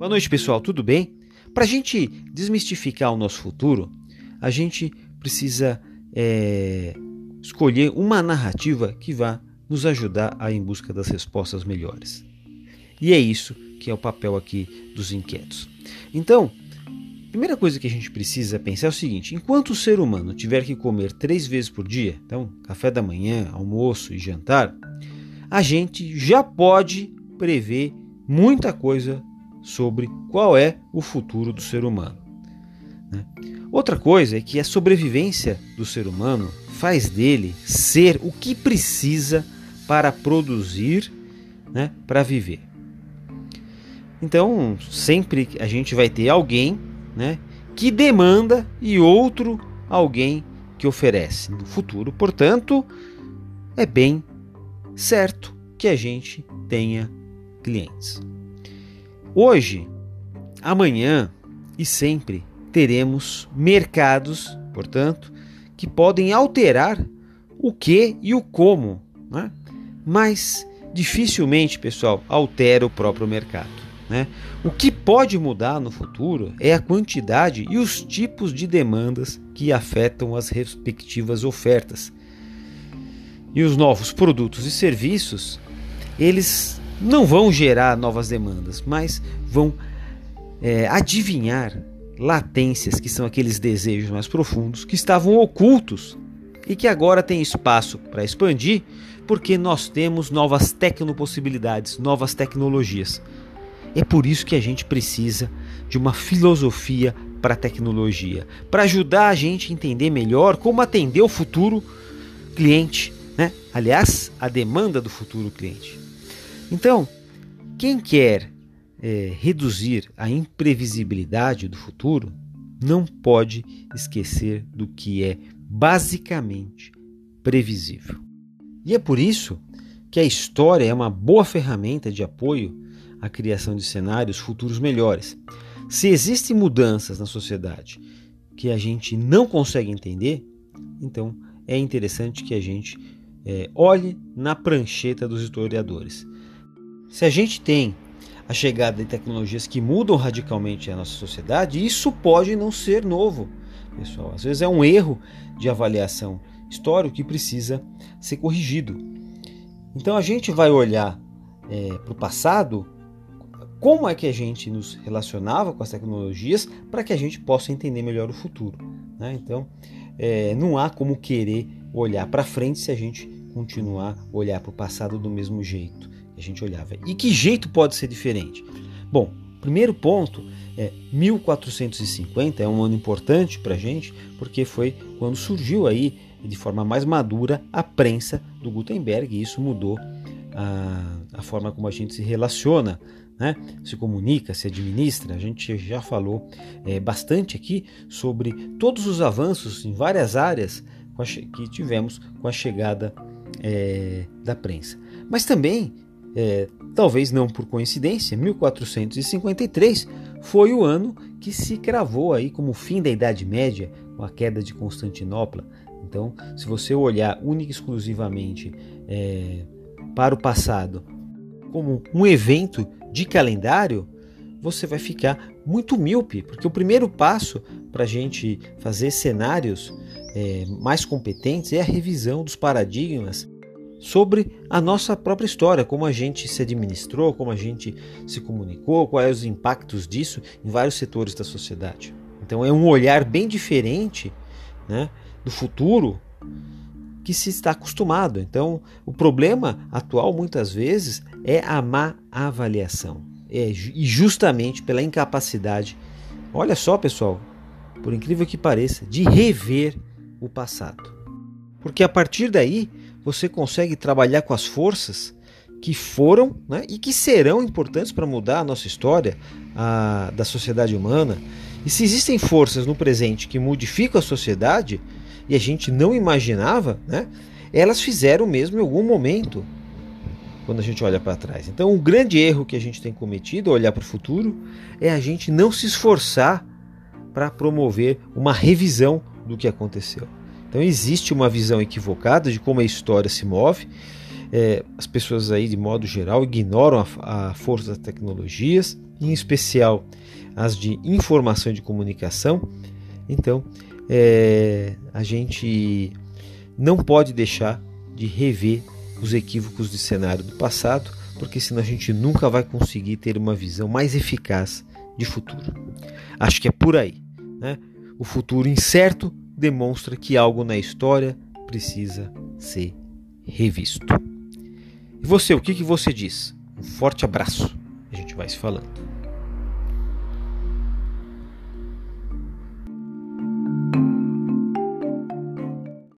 Boa noite, pessoal, tudo bem? Para a gente desmistificar o nosso futuro, a gente precisa é, escolher uma narrativa que vá nos ajudar a ir em busca das respostas melhores. E é isso que é o papel aqui dos inquietos. Então, a primeira coisa que a gente precisa pensar é o seguinte: enquanto o ser humano tiver que comer três vezes por dia, então café da manhã, almoço e jantar, a gente já pode prever muita coisa sobre qual é o futuro do ser humano. Né? Outra coisa é que a sobrevivência do ser humano faz dele ser o que precisa para produzir, né, para viver. Então, sempre a gente vai ter alguém né, que demanda e outro alguém que oferece. No futuro, portanto, é bem certo que a gente tenha clientes. Hoje, amanhã e sempre teremos mercados, portanto, que podem alterar o que e o como, né? mas dificilmente, pessoal, altera o próprio mercado. Né? O que pode mudar no futuro é a quantidade e os tipos de demandas que afetam as respectivas ofertas. E os novos produtos e serviços, eles não vão gerar novas demandas, mas vão é, adivinhar latências, que são aqueles desejos mais profundos, que estavam ocultos e que agora têm espaço para expandir, porque nós temos novas tecnopossibilidades, novas tecnologias. É por isso que a gente precisa de uma filosofia para a tecnologia, para ajudar a gente a entender melhor como atender o futuro cliente, né? Aliás, a demanda do futuro cliente. Então, quem quer é, reduzir a imprevisibilidade do futuro não pode esquecer do que é basicamente previsível. E é por isso que a história é uma boa ferramenta de apoio à criação de cenários futuros melhores. Se existem mudanças na sociedade que a gente não consegue entender, então é interessante que a gente é, olhe na prancheta dos historiadores. Se a gente tem a chegada de tecnologias que mudam radicalmente a nossa sociedade, isso pode não ser novo, pessoal. Às vezes é um erro de avaliação histórico que precisa ser corrigido. Então a gente vai olhar é, para o passado, como é que a gente nos relacionava com as tecnologias para que a gente possa entender melhor o futuro. Né? Então é, não há como querer olhar para frente se a gente continuar olhar para o passado do mesmo jeito a gente olhava. E que jeito pode ser diferente? Bom, primeiro ponto é 1450 é um ano importante para a gente porque foi quando surgiu aí de forma mais madura a prensa do Gutenberg e isso mudou a, a forma como a gente se relaciona, né? se comunica, se administra. A gente já falou é, bastante aqui sobre todos os avanços em várias áreas que tivemos com a chegada é, da prensa. Mas também é, talvez não por coincidência, 1453 foi o ano que se cravou aí como fim da Idade Média, com a queda de Constantinopla. Então, se você olhar única e exclusivamente é, para o passado como um evento de calendário, você vai ficar muito míope, porque o primeiro passo para a gente fazer cenários é, mais competentes é a revisão dos paradigmas sobre a nossa própria história, como a gente se administrou, como a gente se comunicou, quais os impactos disso em vários setores da sociedade. Então é um olhar bem diferente né, do futuro que se está acostumado. Então o problema atual muitas vezes é a má avaliação. É, e justamente pela incapacidade, olha só pessoal, por incrível que pareça, de rever o passado. Porque a partir daí você consegue trabalhar com as forças que foram né, e que serão importantes para mudar a nossa história a, da sociedade humana. E se existem forças no presente que modificam a sociedade e a gente não imaginava, né, elas fizeram mesmo em algum momento quando a gente olha para trás. Então, o grande erro que a gente tem cometido ao olhar para o futuro é a gente não se esforçar para promover uma revisão do que aconteceu. Então existe uma visão equivocada de como a história se move é, as pessoas aí, de modo geral, ignoram a, a força das tecnologias, em especial as de informação e de comunicação. Então, é, a gente não pode deixar de rever os equívocos de cenário do passado, porque senão a gente nunca vai conseguir ter uma visão mais eficaz de futuro. Acho que é por aí. Né? O futuro incerto demonstra que algo na história precisa ser revisto. E você, o que, que você diz? Um forte abraço. A gente vai se falando.